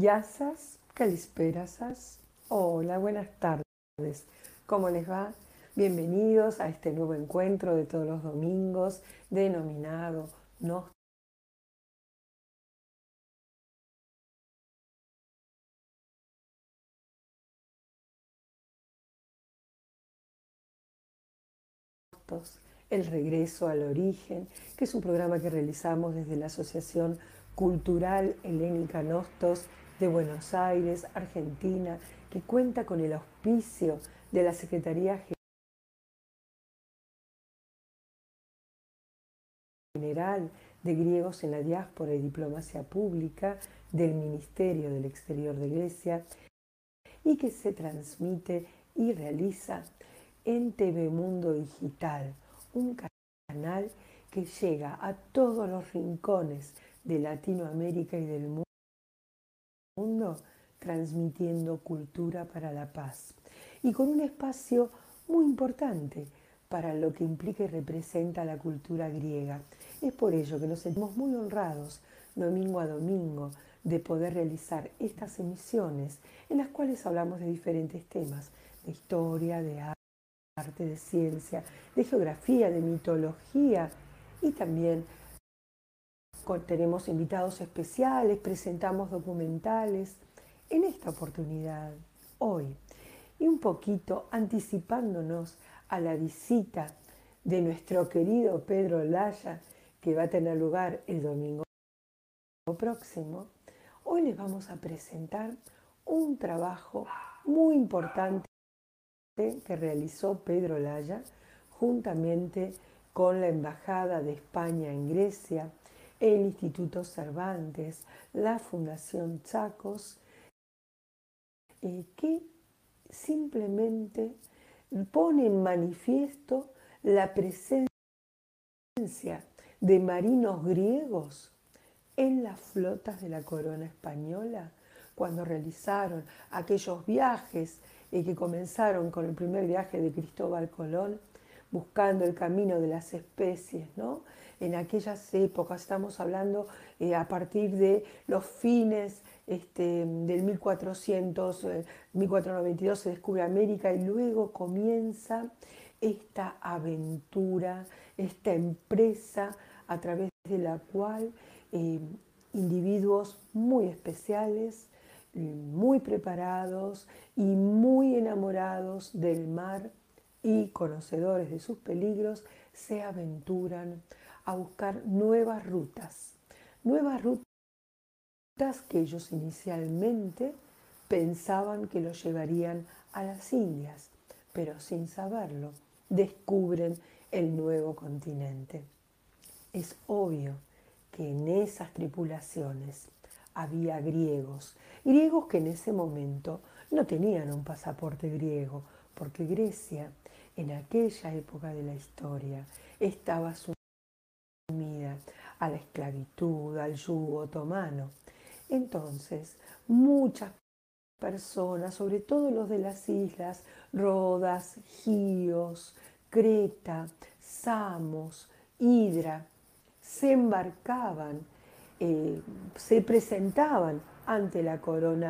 Yasas, Calisperasas. Hola, buenas tardes. ¿Cómo les va? Bienvenidos a este nuevo encuentro de todos los domingos denominado Nostos El regreso al origen, que es un programa que realizamos desde la Asociación Cultural Helénica Nostos de Buenos Aires, Argentina, que cuenta con el auspicio de la Secretaría General de Griegos en la Diáspora y Diplomacia Pública del Ministerio del Exterior de Grecia y que se transmite y realiza en TV Mundo Digital, un canal que llega a todos los rincones de Latinoamérica y del mundo, transmitiendo cultura para la paz. Y con un espacio muy importante para lo que implica y representa la cultura griega. Es por ello que nos sentimos muy honrados, domingo a domingo, de poder realizar estas emisiones en las cuales hablamos de diferentes temas, de historia, de arte, de ciencia, de geografía, de mitología y también tenemos invitados especiales, presentamos documentales. En esta oportunidad, hoy, y un poquito anticipándonos a la visita de nuestro querido Pedro Laya, que va a tener lugar el domingo próximo, hoy les vamos a presentar un trabajo muy importante que realizó Pedro Laya juntamente con la Embajada de España en Grecia, el Instituto Cervantes, la Fundación Chacos, eh, que simplemente pone en manifiesto la presencia de marinos griegos en las flotas de la corona española cuando realizaron aquellos viajes y que comenzaron con el primer viaje de Cristóbal Colón, buscando el camino de las especies, ¿no? En aquellas épocas, estamos hablando eh, a partir de los fines este, del 1400, 1492 eh, se descubre América y luego comienza esta aventura, esta empresa a través de la cual eh, individuos muy especiales, muy preparados y muy enamorados del mar y conocedores de sus peligros, se aventuran a buscar nuevas rutas, nuevas rutas que ellos inicialmente pensaban que los llevarían a las Indias, pero sin saberlo, descubren el nuevo continente. Es obvio que en esas tripulaciones había griegos, griegos que en ese momento no tenían un pasaporte griego, porque Grecia en aquella época de la historia estaba sumida a la esclavitud, al yugo otomano. Entonces, muchas personas, sobre todo los de las islas, Rodas, Gíos, Creta, Samos, Hidra, se embarcaban eh, se presentaban ante la corona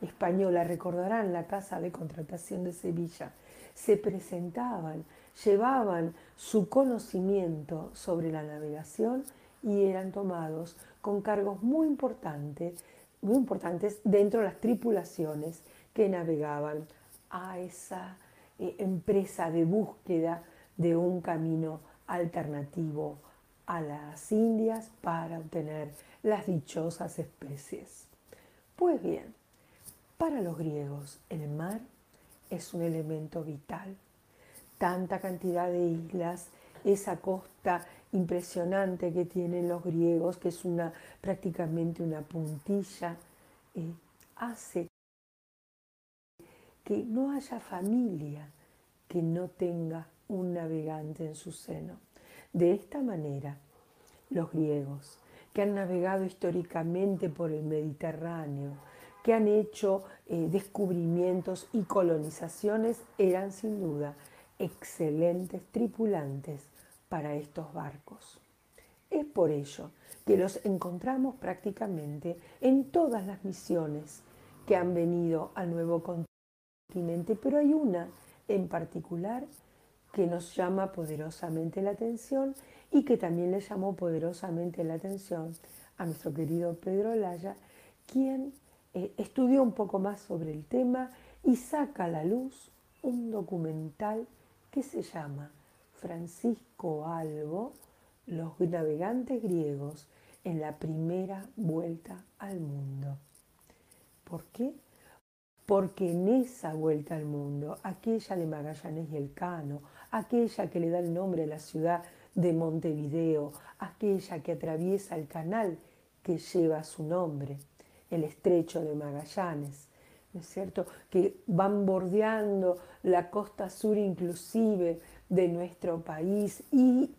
española, recordarán la casa de contratación de Sevilla, se presentaban, llevaban su conocimiento sobre la navegación y eran tomados con cargos muy importantes, muy importantes dentro de las tripulaciones que navegaban a esa eh, empresa de búsqueda de un camino alternativo a las Indias para obtener las dichosas especies. Pues bien, para los griegos el mar es un elemento vital. Tanta cantidad de islas, esa costa impresionante que tienen los griegos, que es una, prácticamente una puntilla, eh, hace que no haya familia que no tenga un navegante en su seno. De esta manera, los griegos, que han navegado históricamente por el Mediterráneo, que han hecho eh, descubrimientos y colonizaciones, eran sin duda excelentes tripulantes para estos barcos. Es por ello que los encontramos prácticamente en todas las misiones que han venido al nuevo continente, pero hay una en particular que nos llama poderosamente la atención y que también le llamó poderosamente la atención a nuestro querido Pedro Laya, quien eh, estudió un poco más sobre el tema y saca a la luz un documental que se llama Francisco Albo, los navegantes griegos en la primera vuelta al mundo. ¿Por qué? Porque en esa vuelta al mundo, aquella de Magallanes y el Cano, aquella que le da el nombre a la ciudad de Montevideo, aquella que atraviesa el canal que lleva su nombre, el estrecho de Magallanes, ¿no es cierto? Que van bordeando la costa sur inclusive de nuestro país y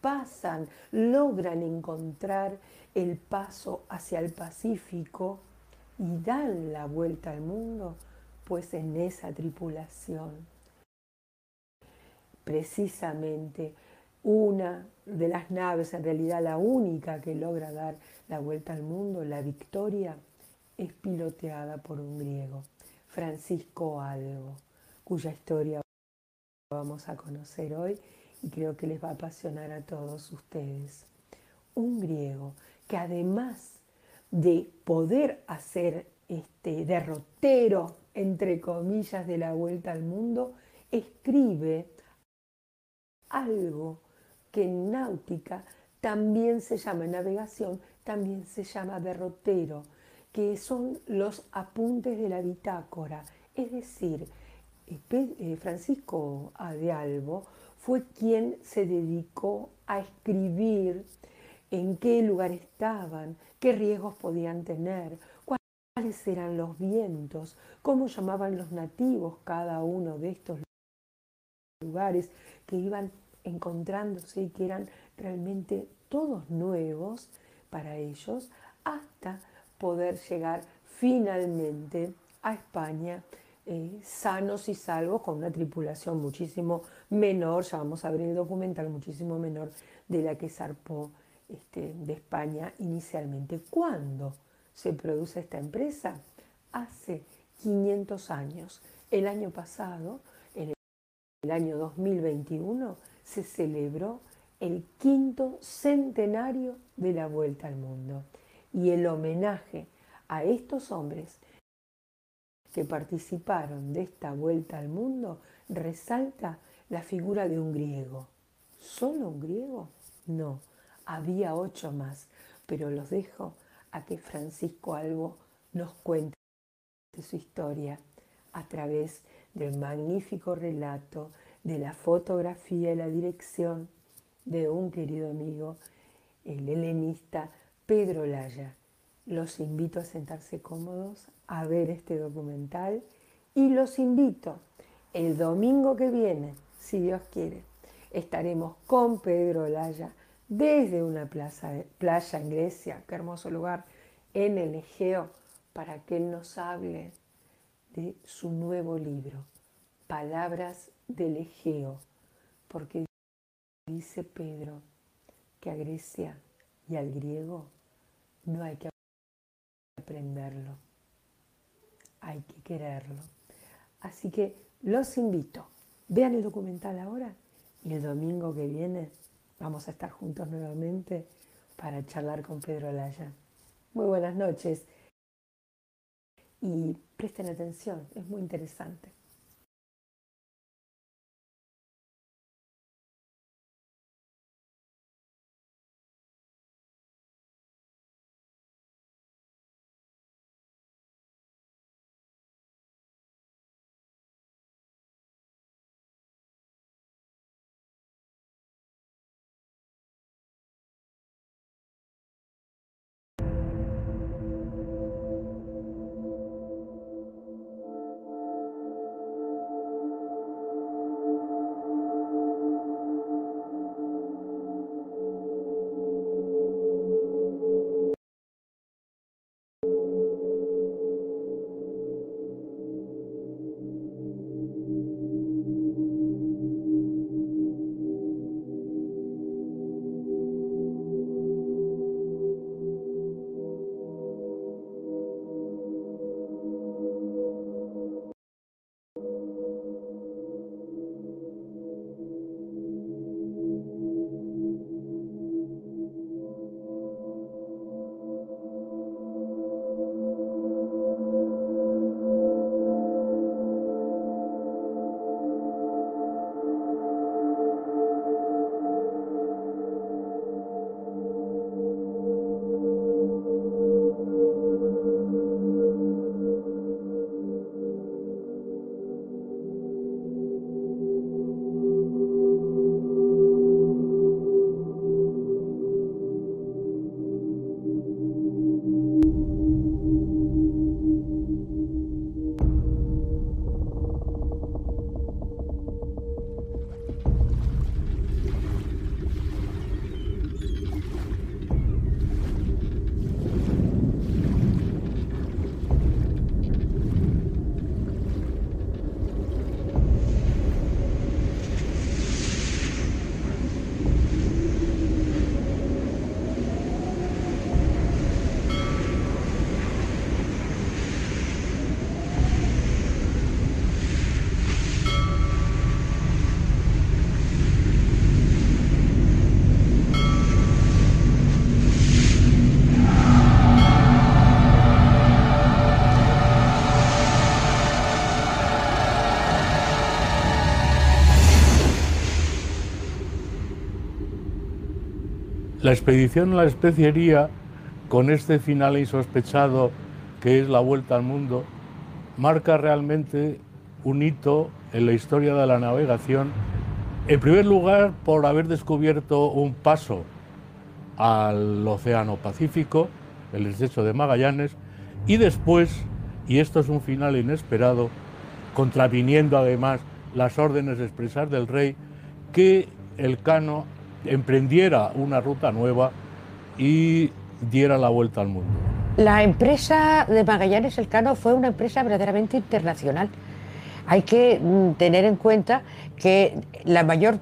pasan, logran encontrar el paso hacia el Pacífico y dan la vuelta al mundo, pues en esa tripulación, precisamente una de las naves, en realidad la única que logra dar la vuelta al mundo, la Victoria, es piloteada por un griego, Francisco Algo, cuya historia vamos a conocer hoy y creo que les va a apasionar a todos ustedes. Un griego que además de poder hacer este derrotero, entre comillas, de la vuelta al mundo, escribe algo que en náutica también se llama, navegación, también se llama derrotero, que son los apuntes de la bitácora. Es decir, eh, Francisco de Albo fue quien se dedicó a escribir en qué lugar estaban, qué riesgos podían tener, cuáles eran los vientos, cómo llamaban los nativos cada uno de estos lugares que iban encontrándose y que eran realmente todos nuevos para ellos, hasta poder llegar finalmente a España eh, sanos y salvos con una tripulación muchísimo menor, ya vamos a ver el documental, muchísimo menor de la que zarpó este, de España inicialmente. ¿Cuándo se produce esta empresa? Hace 500 años. El año pasado, en el año 2021, se celebró el quinto centenario de la vuelta al mundo. Y el homenaje a estos hombres que participaron de esta vuelta al mundo resalta la figura de un griego. ¿Solo un griego? No, había ocho más, pero los dejo a que Francisco Albo nos cuente su historia a través del magnífico relato, de la fotografía y la dirección de un querido amigo, el helenista Pedro Laya. Los invito a sentarse cómodos, a ver este documental y los invito el domingo que viene, si Dios quiere, estaremos con Pedro Laya desde una playa en Grecia, qué hermoso lugar, en el Egeo, para que Él nos hable de su nuevo libro, Palabras del Egeo, porque dice Pedro que a Grecia y al griego no hay que aprenderlo, hay que quererlo. Así que los invito, vean el documental ahora y el domingo que viene Vamos a estar juntos nuevamente para charlar con Pedro Laya. Muy buenas noches y presten atención, es muy interesante. La expedición a la especiería, con este final insospechado que es la vuelta al mundo, marca realmente un hito en la historia de la navegación, en primer lugar por haber descubierto un paso al Océano Pacífico, el estrecho de Magallanes, y después, y esto es un final inesperado, contraviniendo además las órdenes expresas del rey, que el Cano emprendiera una ruta nueva y diera la vuelta al mundo. La empresa de Magallanes Elcano fue una empresa verdaderamente internacional. Hay que mm, tener en cuenta que la mayor,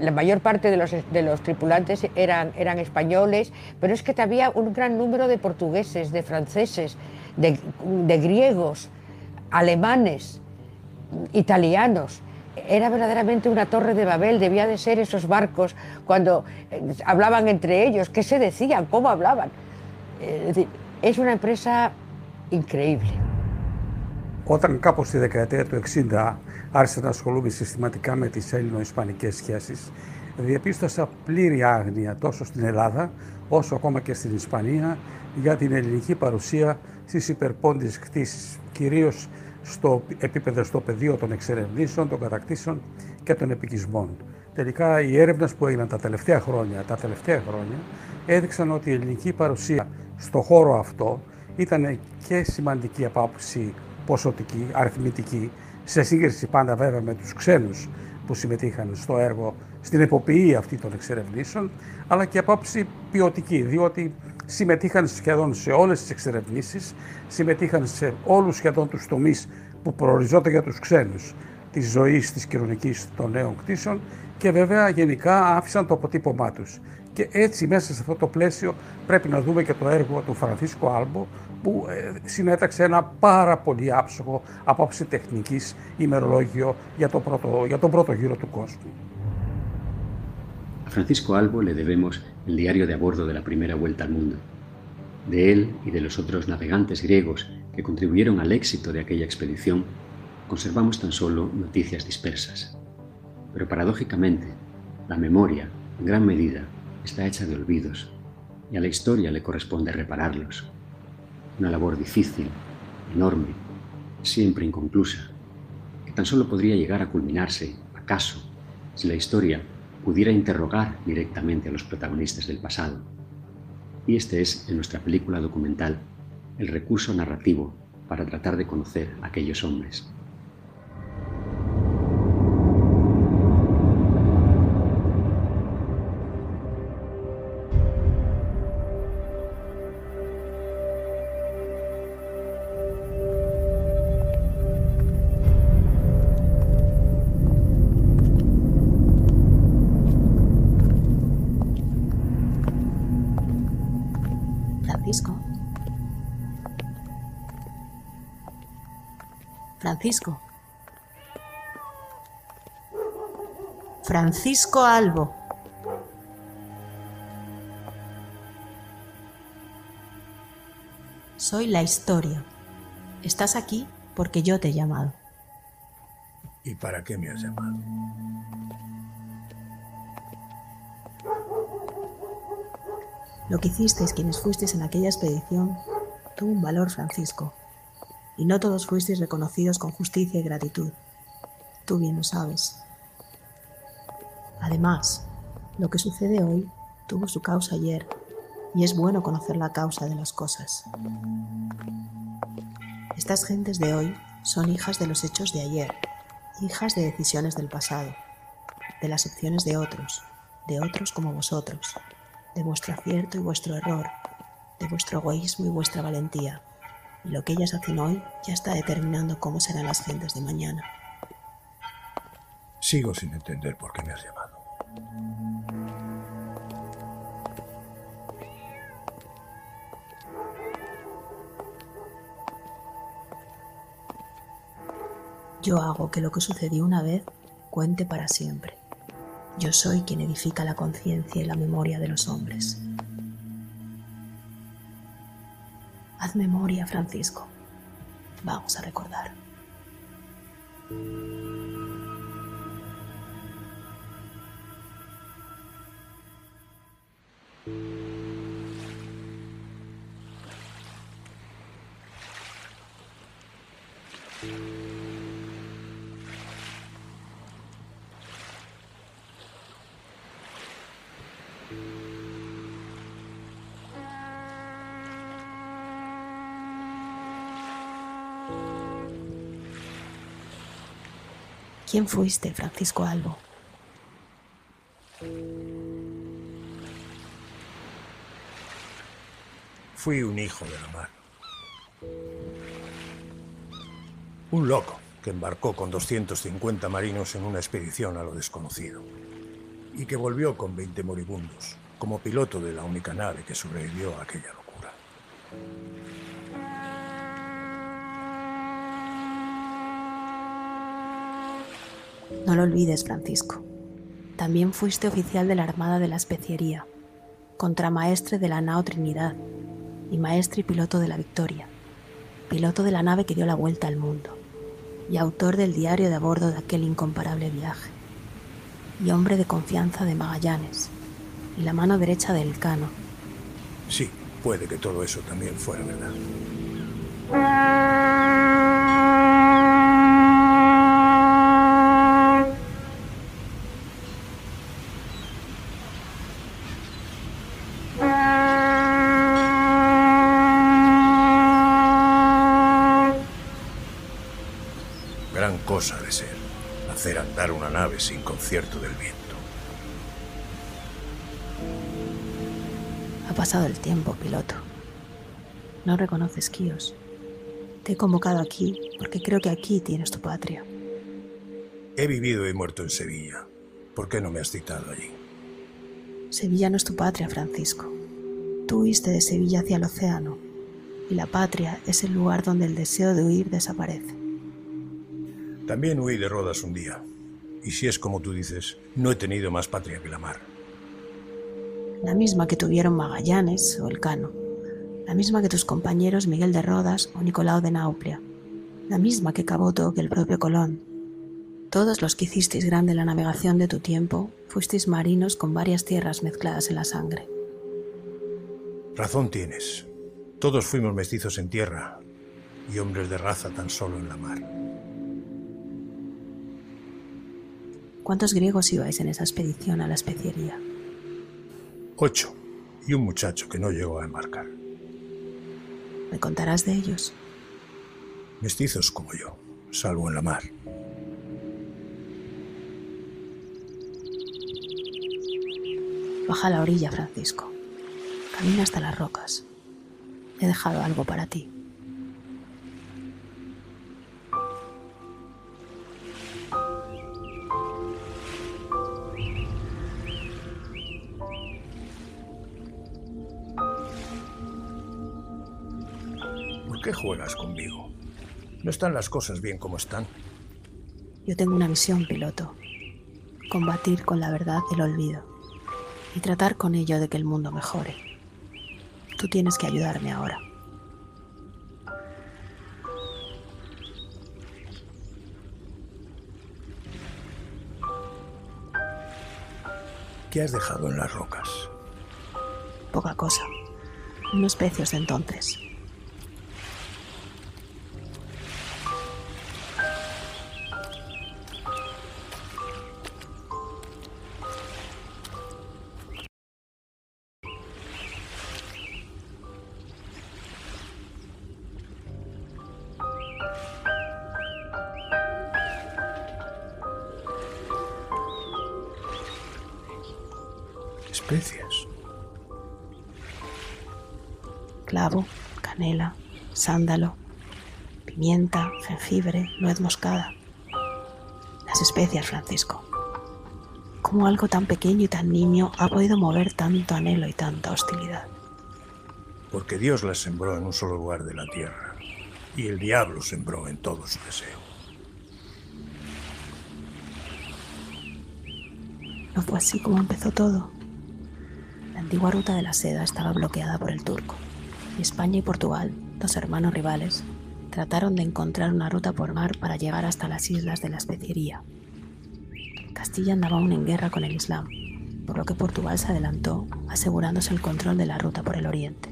la mayor parte de los, de los tripulantes eran, eran españoles, pero es que había un gran número de portugueses, de franceses, de, de griegos, alemanes, italianos era verdaderamente una torre de Babel, debía de ser esos barcos cuando eh, hablaban entre ellos, qué se decían, cómo hablaban. Es una empresa increíble. Όταν κάπως στη δεκαετία του 60 άρχισα να ασχολούμαι συστηματικά με τις Έλληνο-Ισπανικές σχέσεις, διαπίστωσα πλήρη άγνοια τόσο στην Ελλάδα όσο ακόμα και στην Ισπανία για την ελληνική παρουσία στις υπερπόντιες κτήσεις, κυρίως στο επίπεδο στο πεδίο των εξερευνήσεων, των κατακτήσεων και των επικισμών. Τελικά οι έρευνες που έγιναν τα τελευταία χρόνια, τα τελευταία χρόνια έδειξαν ότι η ελληνική παρουσία στο χώρο αυτό ήταν και σημαντική από άποψη ποσοτική, αριθμητική, σε σύγκριση πάντα βέβαια με τους ξένους που συμμετείχαν στο έργο, στην εποποιή αυτή των εξερευνήσεων, αλλά και από άποψη ποιοτική, διότι συμμετείχαν σχεδόν σε όλες τις εξερευνήσεις, συμμετείχαν σε όλους σχεδόν τους τομείς που προοριζόταν για τους ξένους της ζωής της κοινωνικής των νέων κτήσεων και βέβαια γενικά άφησαν το αποτύπωμά τους. Και έτσι μέσα σε αυτό το πλαίσιο πρέπει να δούμε και το έργο του Φρανθίσκο Άλμπο που συνέταξε ένα πάρα πολύ άψογο απόψη τεχνικής ημερολόγιο για, το πρώτο, για τον πρώτο γύρο του κόσμου. A Francisco Albo le debemos el diario de a bordo de la primera vuelta al mundo. De él y de los otros navegantes griegos que contribuyeron al éxito de aquella expedición, conservamos tan solo noticias dispersas. Pero paradójicamente, la memoria, en gran medida, está hecha de olvidos y a la historia le corresponde repararlos. Una labor difícil, enorme, siempre inconclusa, que tan solo podría llegar a culminarse, acaso, si la historia pudiera interrogar directamente a los protagonistas del pasado. Y este es, en nuestra película documental, el recurso narrativo para tratar de conocer a aquellos hombres. Francisco. Francisco Albo. Soy la historia. Estás aquí porque yo te he llamado. ¿Y para qué me has llamado? Lo que hicisteis quienes fuisteis en aquella expedición tuvo un valor, Francisco y no todos fuisteis reconocidos con justicia y gratitud. Tú bien lo sabes. Además, lo que sucede hoy tuvo su causa ayer y es bueno conocer la causa de las cosas. Estas gentes de hoy son hijas de los hechos de ayer, hijas de decisiones del pasado, de las opciones de otros, de otros como vosotros, de vuestro acierto y vuestro error, de vuestro egoísmo y vuestra valentía, y lo que ellas hacen hoy ya está determinando cómo serán las gentes de mañana. Sigo sin entender por qué me has llamado. Yo hago que lo que sucedió una vez cuente para siempre. Yo soy quien edifica la conciencia y la memoria de los hombres. Haz memoria, Francisco. Vamos a recordar. ¿Quién fuiste, Francisco Albo? Fui un hijo de la mar. Un loco que embarcó con 250 marinos en una expedición a lo desconocido y que volvió con 20 moribundos como piloto de la única nave que sobrevivió a aquella locura. No lo olvides, Francisco. También fuiste oficial de la Armada de la Especiería, contramaestre de la Nao Trinidad y maestre y piloto de la Victoria, piloto de la nave que dio la vuelta al mundo y autor del diario de a bordo de aquel incomparable viaje, y hombre de confianza de Magallanes y la mano derecha del Cano. Sí, puede que todo eso también fuera verdad. Gran cosa de ser, hacer andar una nave sin concierto del viento. Ha pasado el tiempo, piloto. No reconoces Kíos. Te he convocado aquí porque creo que aquí tienes tu patria. He vivido y muerto en Sevilla. ¿Por qué no me has citado allí? Sevilla no es tu patria, Francisco. Tú huiste de Sevilla hacia el océano, y la patria es el lugar donde el deseo de huir desaparece. También huí de Rodas un día. Y si es como tú dices, no he tenido más patria que la mar. La misma que tuvieron Magallanes o Elcano. La misma que tus compañeros Miguel de Rodas o Nicolau de Nauplia. La misma que Caboto que el propio Colón. Todos los que hicisteis grande la navegación de tu tiempo, fuisteis marinos con varias tierras mezcladas en la sangre. Razón tienes. Todos fuimos mestizos en tierra y hombres de raza tan solo en la mar. ¿Cuántos griegos ibais en esa expedición a la especiería? Ocho. Y un muchacho que no llegó a embarcar. ¿Me contarás de ellos? Mestizos como yo, salvo en la mar. Baja a la orilla, Francisco. Camina hasta las rocas. He dejado algo para ti. Juegas conmigo? ¿No están las cosas bien como están? Yo tengo una misión, piloto. Combatir con la verdad el olvido y tratar con ello de que el mundo mejore. Tú tienes que ayudarme ahora. ¿Qué has dejado en las rocas? Poca cosa. Unos precios de entonces. Sándalo, pimienta, jengibre, nuez moscada. Las especias, Francisco. ¿Cómo algo tan pequeño y tan nimio ha podido mover tanto anhelo y tanta hostilidad? Porque Dios las sembró en un solo lugar de la tierra y el diablo sembró en todo su deseo. No fue así como empezó todo. La antigua ruta de la seda estaba bloqueada por el turco. Y España y Portugal, dos hermanos rivales, trataron de encontrar una ruta por mar para llegar hasta las islas de la especiería. Castilla andaba aún en guerra con el Islam, por lo que Portugal se adelantó, asegurándose el control de la ruta por el oriente.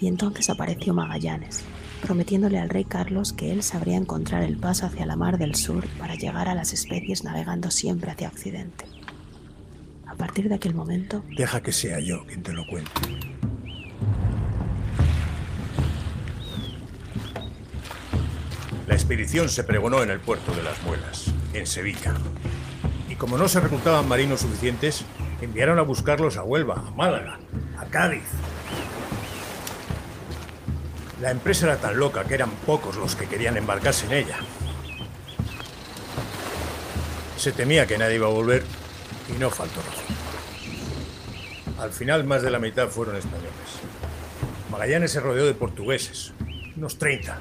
Y entonces apareció Magallanes, prometiéndole al rey Carlos que él sabría encontrar el paso hacia la mar del sur para llegar a las especies navegando siempre hacia occidente. A partir de aquel momento, Deja que sea yo quien te lo cuente. Expedición se pregonó en el puerto de las Muelas. en Sevilla. Y como no se reclutaban marinos suficientes, enviaron a buscarlos a Huelva, a Málaga, a Cádiz. La empresa era tan loca que eran pocos los que querían embarcarse en ella. Se temía que nadie iba a volver y no faltó. Al final más de la mitad fueron españoles. Magallanes se rodeó de portugueses, unos 30,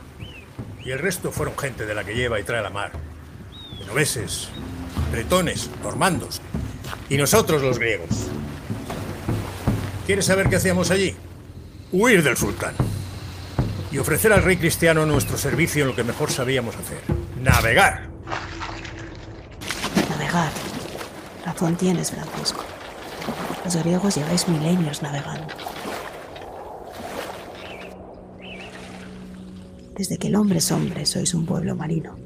y el resto fueron gente de la que lleva y trae la mar. Genoveses, bretones, normandos, y nosotros los griegos. ¿Quieres saber qué hacíamos allí? Huir del sultán y ofrecer al rey cristiano nuestro servicio en lo que mejor sabíamos hacer, navegar. Navegar. Razón tienes, Francisco. Los griegos lleváis milenios navegando. Desde que el hombre es hombre, sois un pueblo marino.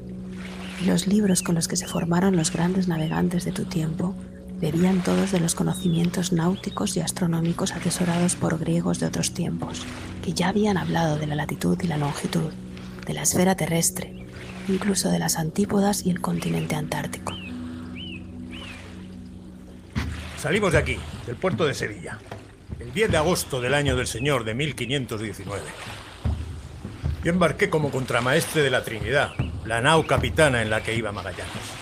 Y los libros con los que se formaron los grandes navegantes de tu tiempo bebían todos de los conocimientos náuticos y astronómicos atesorados por griegos de otros tiempos, que ya habían hablado de la latitud y la longitud, de la esfera terrestre, incluso de las antípodas y el continente antártico. Salimos de aquí, del puerto de Sevilla, el 10 de agosto del año del Señor de 1519. Yo embarqué como contramaestre de la Trinidad, la nao capitana en la que iba Magallanes.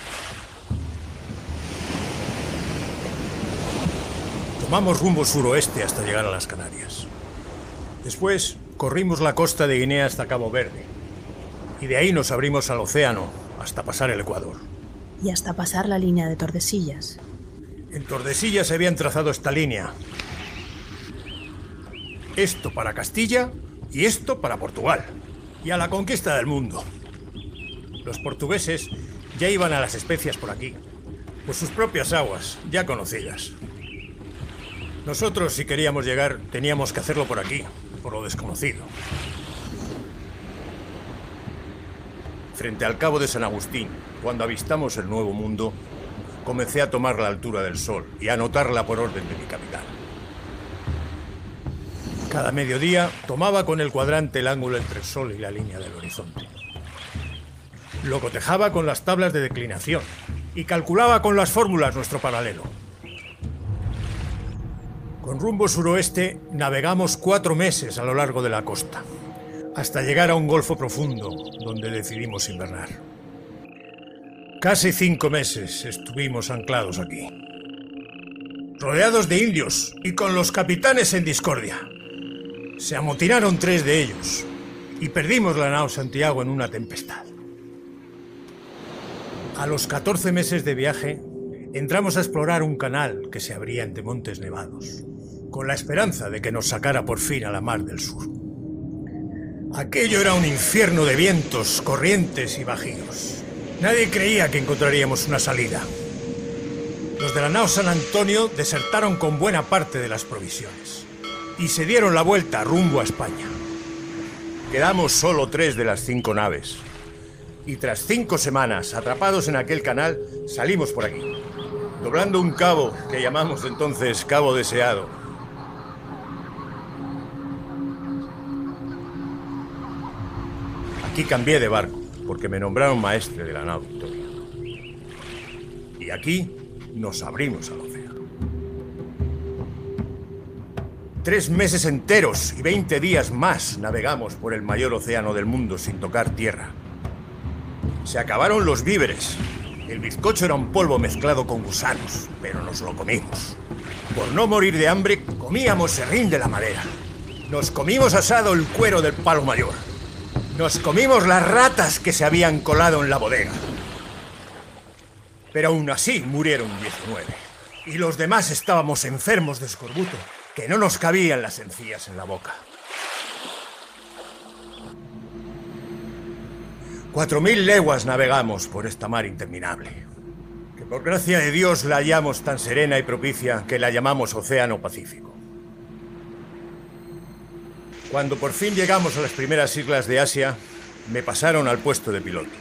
Tomamos rumbo suroeste hasta llegar a las Canarias. Después corrimos la costa de Guinea hasta Cabo Verde. Y de ahí nos abrimos al océano hasta pasar el Ecuador. Y hasta pasar la línea de Tordesillas. En Tordesillas se habían trazado esta línea. Esto para Castilla y esto para Portugal. Y a la conquista del mundo. Los portugueses ya iban a las especias por aquí, por sus propias aguas, ya conocidas. Nosotros, si queríamos llegar, teníamos que hacerlo por aquí, por lo desconocido. Frente al cabo de San Agustín, cuando avistamos el Nuevo Mundo, comencé a tomar la altura del sol y a notarla por orden de mi capitán. Cada mediodía tomaba con el cuadrante el ángulo entre el sol y la línea del horizonte. Lo cotejaba con las tablas de declinación y calculaba con las fórmulas nuestro paralelo. Con rumbo suroeste navegamos cuatro meses a lo largo de la costa, hasta llegar a un golfo profundo donde decidimos invernar. Casi cinco meses estuvimos anclados aquí, rodeados de indios y con los capitanes en discordia. Se amotinaron tres de ellos y perdimos la nao Santiago en una tempestad. A los 14 meses de viaje, entramos a explorar un canal que se abría entre montes nevados, con la esperanza de que nos sacara por fin a la mar del sur. Aquello era un infierno de vientos, corrientes y bajíos. Nadie creía que encontraríamos una salida. Los de la nao San Antonio desertaron con buena parte de las provisiones y se dieron la vuelta rumbo a España. Quedamos solo tres de las cinco naves, y tras cinco semanas atrapados en aquel canal, salimos por aquí, doblando un cabo que llamamos entonces Cabo Deseado. Aquí cambié de barco, porque me nombraron maestre de la nao Victoria. Y aquí nos abrimos al océano. Tres meses enteros y 20 días más navegamos por el mayor océano del mundo sin tocar tierra. Se acabaron los víveres. El bizcocho era un polvo mezclado con gusanos, pero nos lo comimos. Por no morir de hambre, comíamos serrín de la madera. Nos comimos asado el cuero del palo mayor. Nos comimos las ratas que se habían colado en la bodega. Pero aún así murieron 19. Y los demás estábamos enfermos de escorbuto, que no nos cabían las encías en la boca. Cuatro mil leguas navegamos por esta mar interminable, que por gracia de Dios la hallamos tan serena y propicia que la llamamos Océano Pacífico. Cuando por fin llegamos a las primeras islas de Asia, me pasaron al puesto de piloto.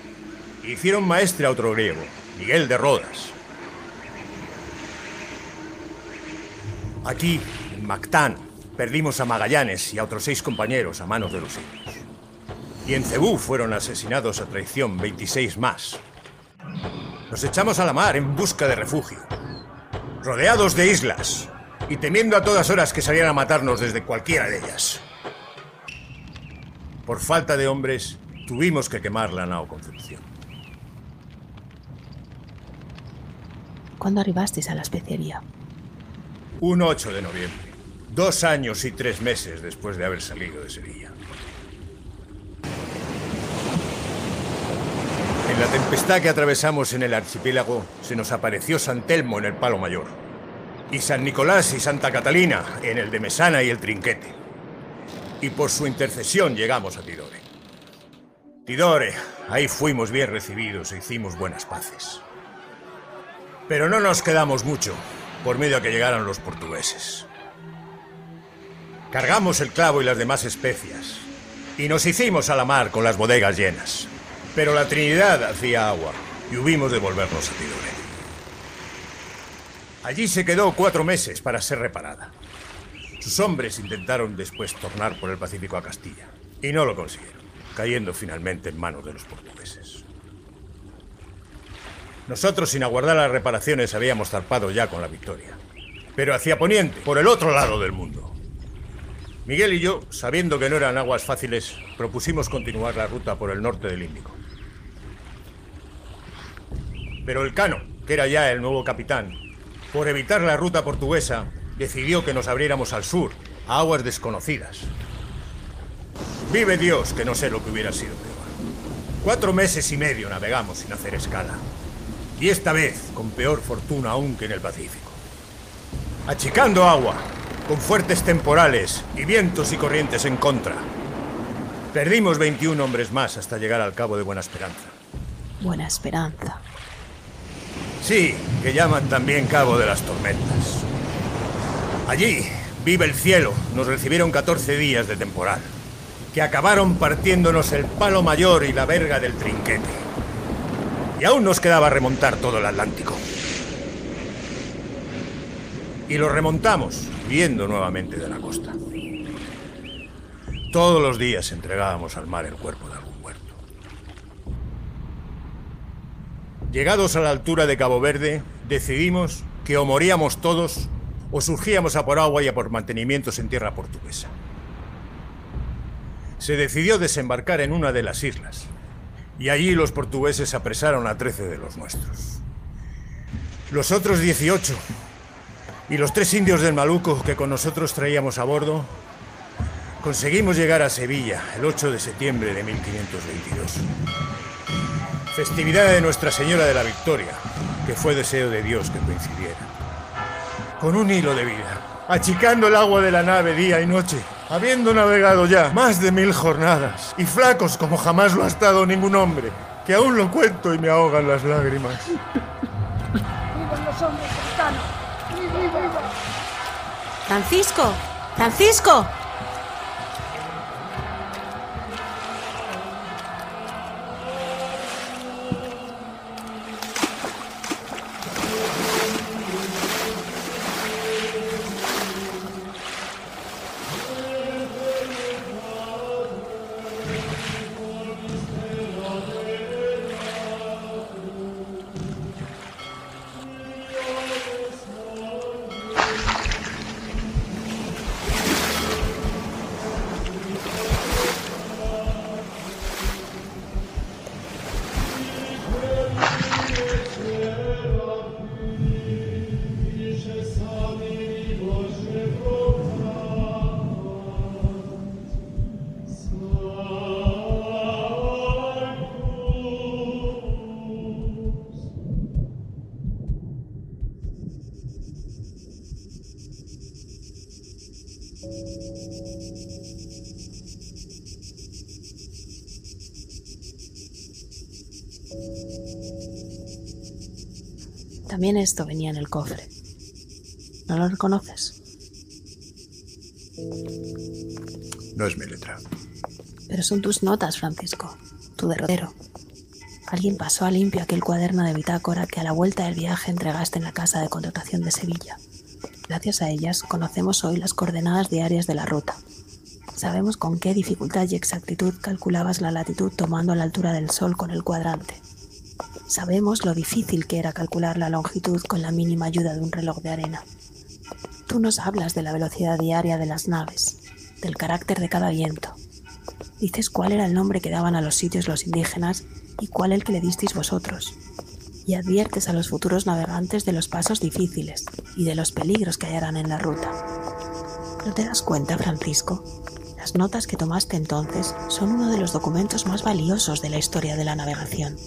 Hicieron maestre a otro griego, Miguel de Rodas. Aquí, en Mactán, perdimos a Magallanes y a otros seis compañeros a manos de los indios. Y en Cebú fueron asesinados a traición 26 más. Nos echamos a la mar en busca de refugio, rodeados de islas y temiendo a todas horas que salieran a matarnos desde cualquiera de ellas. Por falta de hombres, tuvimos que quemar la nao Concepción. ¿Cuándo arribasteis a la especería? Un 8 de noviembre, dos años y tres meses después de haber salido de Sevilla. En la tempestad que atravesamos en el archipiélago, se nos apareció San Telmo en el Palo Mayor, y San Nicolás y Santa Catalina en el de Mesana y el Trinquete. Y por su intercesión llegamos a Tidore. Tidore, ahí fuimos bien recibidos e hicimos buenas paces. Pero no nos quedamos mucho, por medio a que llegaran los portugueses. Cargamos el clavo y las demás especias, y nos hicimos a la mar con las bodegas llenas. Pero la Trinidad hacía agua, y hubimos de volvernos a Tidore. Allí se quedó cuatro meses para ser reparada. Sus hombres intentaron después tornar por el Pacífico a Castilla, y no lo consiguieron, cayendo finalmente en manos de los portugueses. Nosotros, sin aguardar las reparaciones, habíamos zarpado ya con la victoria. Pero hacia Poniente, por el otro lado del mundo. Miguel y yo, sabiendo que no eran aguas fáciles, propusimos continuar la ruta por el norte del Índico. Pero el Cano, que era ya el nuevo capitán, por evitar la ruta portuguesa, decidió que nos abriéramos al sur, a aguas desconocidas. Vive Dios que no sé lo que hubiera sido peor. Cuatro meses y medio navegamos sin hacer escala. Y esta vez con peor fortuna aún que en el Pacífico. Achicando agua, con fuertes temporales y vientos y corrientes en contra. Perdimos 21 hombres más hasta llegar al Cabo de Buena Esperanza. Buena Esperanza. Sí, que llaman también Cabo de las Tormentas. Allí, vive el cielo, nos recibieron 14 días de temporal, que acabaron partiéndonos el palo mayor y la verga del trinquete. Y aún nos quedaba remontar todo el Atlántico. Y lo remontamos, nuevamente de la costa. Todos los días entregábamos al mar el cuerpo de algún muerto. Llegados a la altura de Cabo Verde, decidimos que o moríamos todos o surgíamos a por agua y a por mantenimientos en tierra portuguesa. Se decidió desembarcar en una de las islas, y allí los portugueses apresaron a 13 de los nuestros. Los otros 18 y los tres indios del Maluco que con nosotros traíamos a bordo, conseguimos llegar a Sevilla el 8 de septiembre de 1522. Festividad de Nuestra Señora de la Victoria, que fue deseo de Dios que coincidiera. Con un hilo de vida, achicando el agua de la nave día y noche, habiendo navegado ya más de mil jornadas y flacos como jamás lo ha estado ningún hombre, que aún lo cuento y me ahogan las lágrimas. ¡Francisco! ¡Francisco! También esto venía en el cofre. ¿No lo reconoces? No es mi letra. Pero son tus notas, Francisco. Tu derrotero. Alguien pasó a limpio aquel cuaderno de bitácora que a la vuelta del viaje entregaste en la casa de contratación de Sevilla. Gracias a ellas conocemos hoy las coordenadas diarias de la ruta. Sabemos con qué dificultad y exactitud calculabas la latitud tomando la altura del Sol con el cuadrante. Sabemos lo difícil que era calcular la longitud con la mínima ayuda de un reloj de arena. Tú nos hablas de la velocidad diaria de las naves, del carácter de cada viento. Dices cuál era el nombre que daban a los sitios los indígenas y cuál el que le disteis vosotros. Y adviertes a los futuros navegantes de los pasos difíciles y de los peligros que hallarán en la ruta. ¿No te das cuenta, Francisco? Las notas que tomaste entonces son uno de los documentos más valiosos de la historia de la navegación.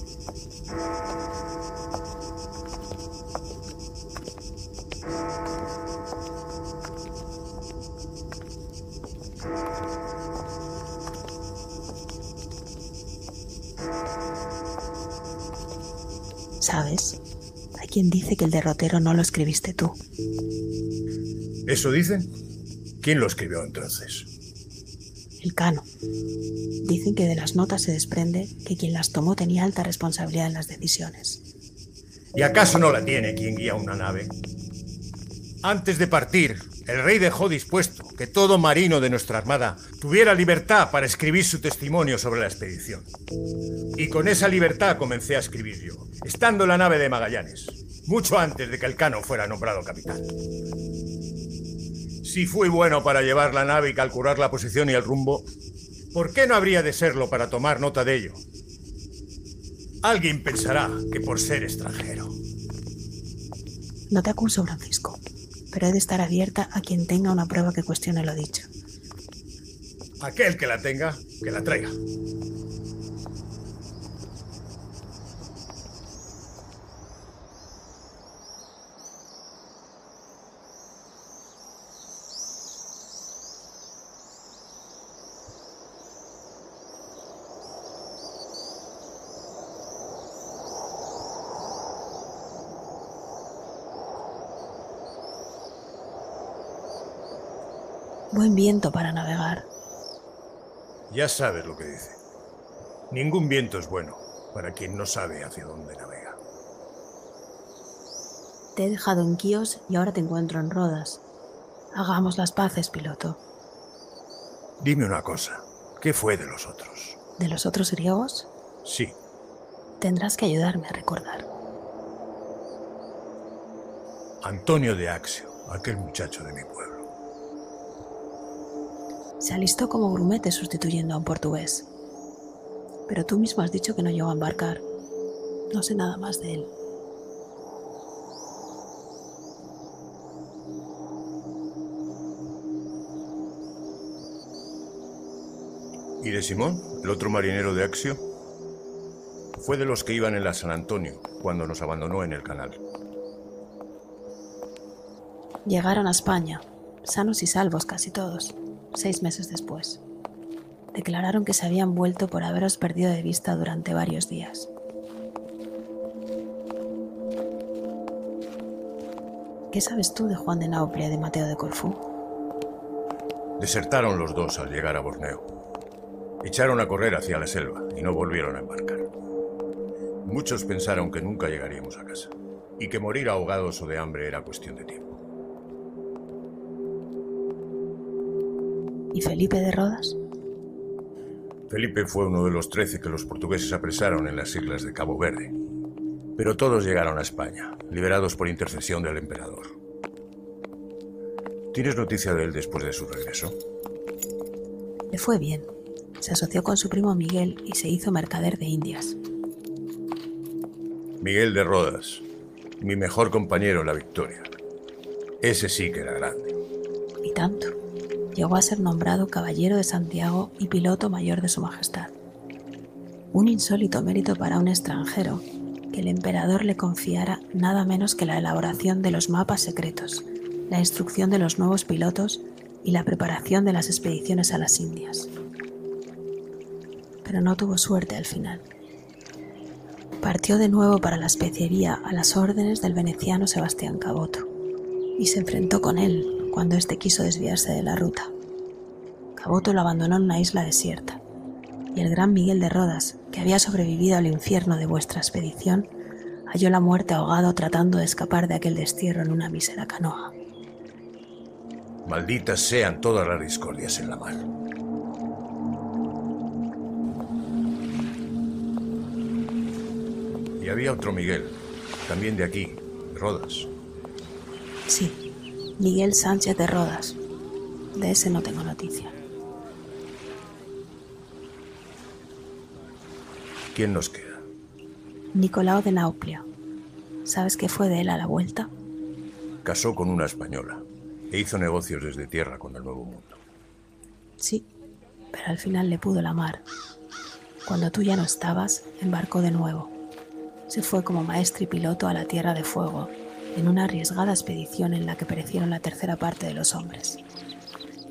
¿Sabes? Hay quien dice que el derrotero no lo escribiste tú. ¿Eso dicen? ¿Quién lo escribió entonces? El cano. Dicen que de las notas se desprende que quien las tomó tenía alta responsabilidad en las decisiones. ¿Y acaso no la tiene quien guía una nave? Antes de partir, el rey dejó dispuesto que todo marino de nuestra armada tuviera libertad para escribir su testimonio sobre la expedición. Y con esa libertad comencé a escribir yo, estando en la nave de Magallanes, mucho antes de que el Cano fuera nombrado capitán. Si fui bueno para llevar la nave y calcular la posición y el rumbo, ¿por qué no habría de serlo para tomar nota de ello? Alguien pensará que por ser extranjero. No te acuso, Francisco, pero he de estar abierta a quien tenga una prueba que cuestione lo dicho. Aquel que la tenga, que la traiga. Buen viento para navegar. Ya sabes lo que dice. Ningún viento es bueno para quien no sabe hacia dónde navega. Te he dejado en Quíos y ahora te encuentro en Rodas. Hagamos las paces, piloto. Dime una cosa. ¿Qué fue de los otros? ¿De los otros griegos? Sí. Tendrás que ayudarme a recordar. Antonio de Axio, aquel muchacho de mi pueblo. Se alistó como grumete sustituyendo a un portugués. Pero tú mismo has dicho que no llegó a embarcar. No sé nada más de él. ¿Y de Simón, el otro marinero de Axio? Fue de los que iban en la San Antonio cuando nos abandonó en el canal. Llegaron a España, sanos y salvos casi todos, seis meses después. Declararon que se habían vuelto por haberos perdido de vista durante varios días. ¿Qué sabes tú de Juan de Nauplia y de Mateo de Corfú? Desertaron los dos al llegar a Borneo. Echaron a correr hacia la selva y no volvieron a embarcar. Muchos pensaron que nunca llegaríamos a casa y que morir ahogados o de hambre era cuestión de tiempo. ¿Y Felipe de Rodas? Felipe fue uno de los trece que los portugueses apresaron en las islas de Cabo Verde. Pero todos llegaron a España, liberados por intercesión del emperador. ¿Tienes noticia de él después de su regreso? Le fue bien. Se asoció con su primo Miguel y se hizo mercader de Indias. Miguel de Rodas, mi mejor compañero en la victoria. Ese sí que era grande. Y tanto. Llegó a ser nombrado Caballero de Santiago y Piloto Mayor de Su Majestad. Un insólito mérito para un extranjero que el emperador le confiara nada menos que la elaboración de los mapas secretos, la instrucción de los nuevos pilotos y la preparación de las expediciones a las Indias. Pero no tuvo suerte al final. Partió de nuevo para la especería a las órdenes del veneciano Sebastián Caboto y se enfrentó con él cuando éste quiso desviarse de la ruta. Caboto lo abandonó en una isla desierta y el gran Miguel de Rodas, que había sobrevivido al infierno de vuestra expedición, halló la muerte ahogado tratando de escapar de aquel destierro en una mísera canoa. Malditas sean todas las discordias en la mar. Y había otro Miguel, también de aquí, de Rodas. Sí, Miguel Sánchez de Rodas. De ese no tengo noticia. ¿Quién nos queda? Nicolao de Nauplia. ¿Sabes qué fue de él a la vuelta? Casó con una española e hizo negocios desde tierra con el Nuevo Mundo. Sí, pero al final le pudo la mar. Cuando tú ya no estabas, embarcó de nuevo. Se fue como maestro y piloto a la Tierra de Fuego, en una arriesgada expedición en la que perecieron la tercera parte de los hombres.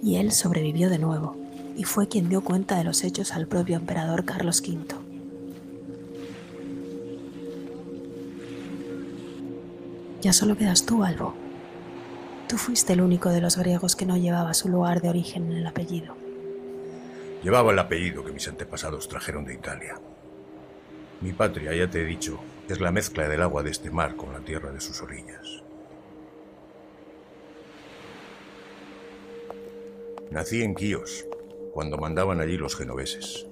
Y él sobrevivió de nuevo, y fue quien dio cuenta de los hechos al propio emperador Carlos V. Ya solo quedas tú, Albo. Tú fuiste el único de los griegos que no llevaba su lugar de origen en el apellido. Llevaba el apellido que mis antepasados trajeron de Italia. Mi patria, ya te he dicho, es la mezcla del agua de este mar con la tierra de sus orillas. Nací en Quíos, cuando mandaban allí los genoveses.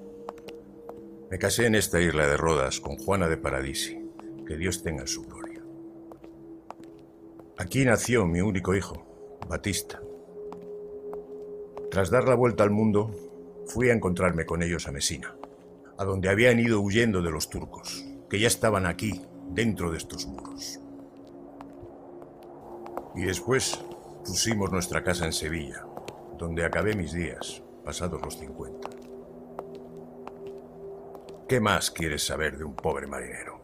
Me casé en esta isla de Rodas con Juana de Paradisi, que Dios tenga en su gloria. Aquí nació mi único hijo, Batista. Tras dar la vuelta al mundo, fui a encontrarme con ellos a Mesina, a donde habían ido huyendo de los turcos, que ya estaban aquí, dentro de estos muros. Y después pusimos nuestra casa en Sevilla, donde acabé mis días, pasados los 50. ¿Qué más quieres saber de un pobre marinero?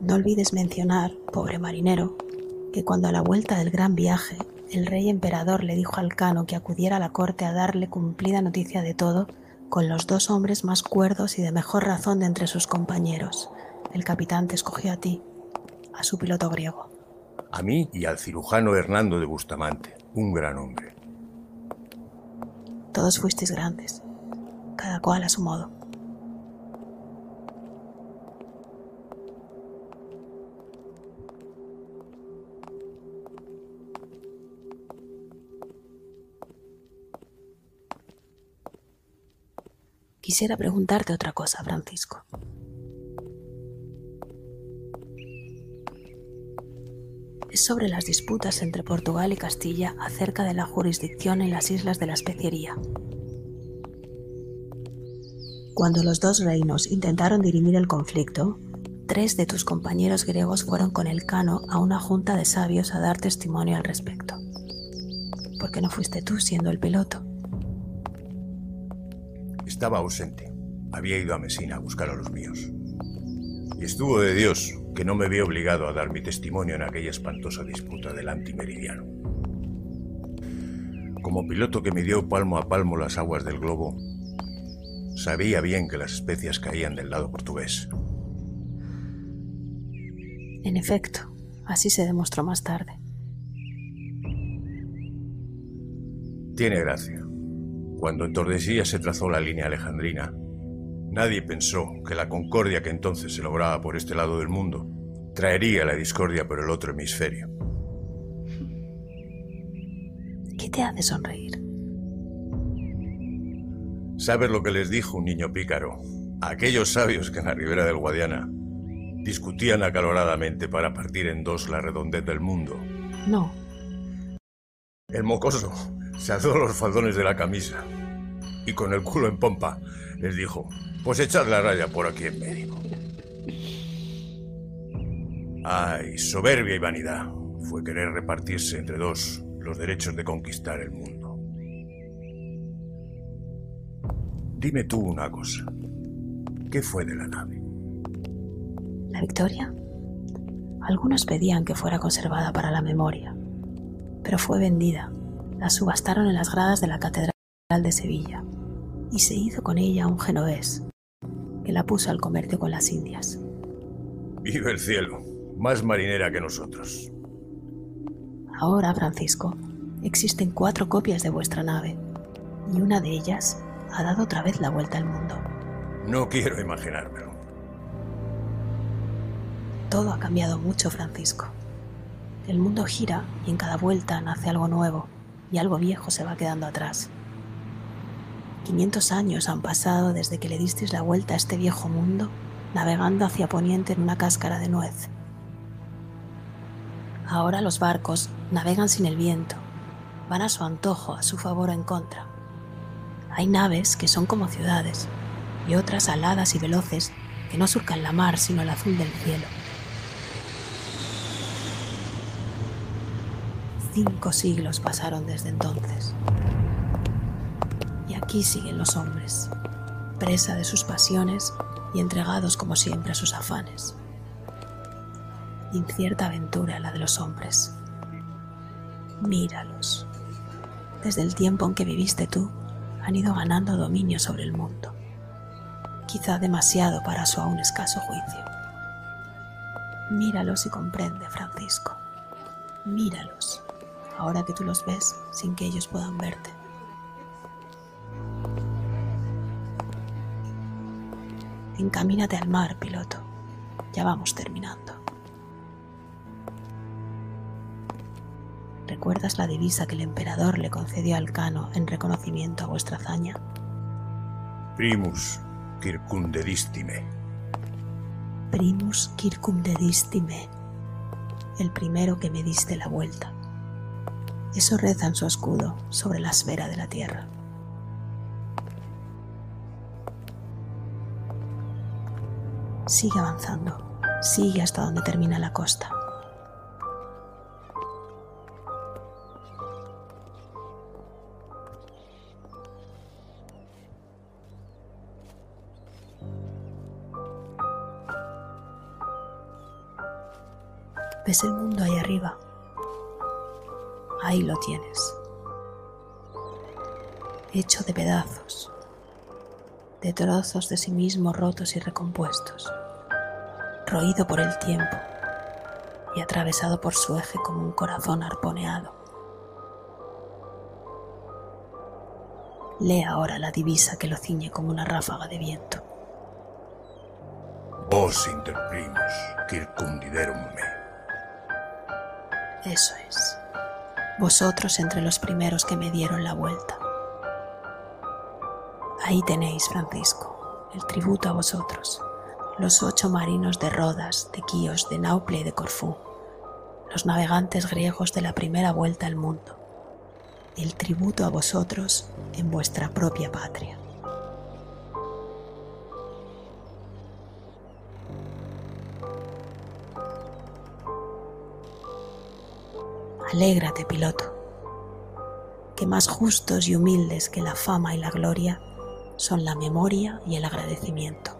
No olvides mencionar, pobre marinero, que cuando a la vuelta del gran viaje el rey emperador le dijo al cano que acudiera a la corte a darle cumplida noticia de todo, con los dos hombres más cuerdos y de mejor razón de entre sus compañeros. El capitán te escogió a ti, a su piloto griego. A mí y al cirujano Hernando de Bustamante, un gran hombre. Todos fuisteis grandes, cada cual a su modo. Quisiera preguntarte otra cosa, Francisco. Es sobre las disputas entre Portugal y Castilla acerca de la jurisdicción en las islas de la especiería. Cuando los dos reinos intentaron dirimir el conflicto, tres de tus compañeros griegos fueron con el cano a una junta de sabios a dar testimonio al respecto. ¿Por qué no fuiste tú siendo el piloto? Estaba ausente. Había ido a Mesina a buscar a los míos. Y estuvo de Dios que no me vi obligado a dar mi testimonio en aquella espantosa disputa del antimeridiano. Como piloto que midió palmo a palmo las aguas del globo, sabía bien que las especias caían del lado portugués. En efecto, así se demostró más tarde. Tiene gracia. Cuando en Tordesillas se trazó la línea alejandrina, nadie pensó que la concordia que entonces se lograba por este lado del mundo traería la discordia por el otro hemisferio. ¿Qué te hace sonreír? ¿Sabes lo que les dijo un niño pícaro a aquellos sabios que en la ribera del Guadiana discutían acaloradamente para partir en dos la redondez del mundo? No. El mocoso se ató los faldones de la camisa y con el culo en pompa les dijo, pues echad la raya por aquí en medio. Ay, soberbia y vanidad fue querer repartirse entre dos los derechos de conquistar el mundo. Dime tú una cosa. ¿Qué fue de la nave? ¿La victoria? Algunos pedían que fuera conservada para la memoria, pero fue vendida. La subastaron en las gradas de la Catedral de Sevilla y se hizo con ella un genovés que la puso al comercio con las Indias. Vive el cielo, más marinera que nosotros. Ahora, Francisco, existen cuatro copias de vuestra nave y una de ellas ha dado otra vez la vuelta al mundo. No quiero imaginármelo. Todo ha cambiado mucho, Francisco. El mundo gira y en cada vuelta nace algo nuevo y algo viejo se va quedando atrás. 500 años han pasado desde que le disteis la vuelta a este viejo mundo, navegando hacia poniente en una cáscara de nuez. Ahora los barcos navegan sin el viento, van a su antojo, a su favor o en contra. Hay naves que son como ciudades y otras aladas y veloces que no surcan la mar sino el azul del cielo. Cinco siglos pasaron desde entonces. Y aquí siguen los hombres, presa de sus pasiones y entregados como siempre a sus afanes. Incierta aventura la de los hombres. Míralos. Desde el tiempo en que viviste tú, han ido ganando dominio sobre el mundo. Quizá demasiado para su aún escaso juicio. Míralos y comprende, Francisco. Míralos ahora que tú los ves sin que ellos puedan verte. Encamínate al mar, piloto. Ya vamos terminando. ¿Recuerdas la divisa que el emperador le concedió al Cano en reconocimiento a vuestra hazaña? Primus circundedistime. Primus circumdedistime. El primero que me diste la vuelta. Eso reza en su escudo sobre la esfera de la tierra. Sigue avanzando, sigue hasta donde termina la costa. ¿Ves el mundo ahí arriba? Ahí lo tienes. Hecho de pedazos, de trozos de sí mismo rotos y recompuestos, roído por el tiempo y atravesado por su eje como un corazón arponeado. Lee ahora la divisa que lo ciñe como una ráfaga de viento. Vos interprimus circundiderum me. Eso es vosotros entre los primeros que me dieron la vuelta. Ahí tenéis, Francisco, el tributo a vosotros, los ocho marinos de Rodas, de Quíos, de Nauple y de Corfú, los navegantes griegos de la primera vuelta al mundo, el tributo a vosotros en vuestra propia patria. Alégrate, piloto, que más justos y humildes que la fama y la gloria son la memoria y el agradecimiento.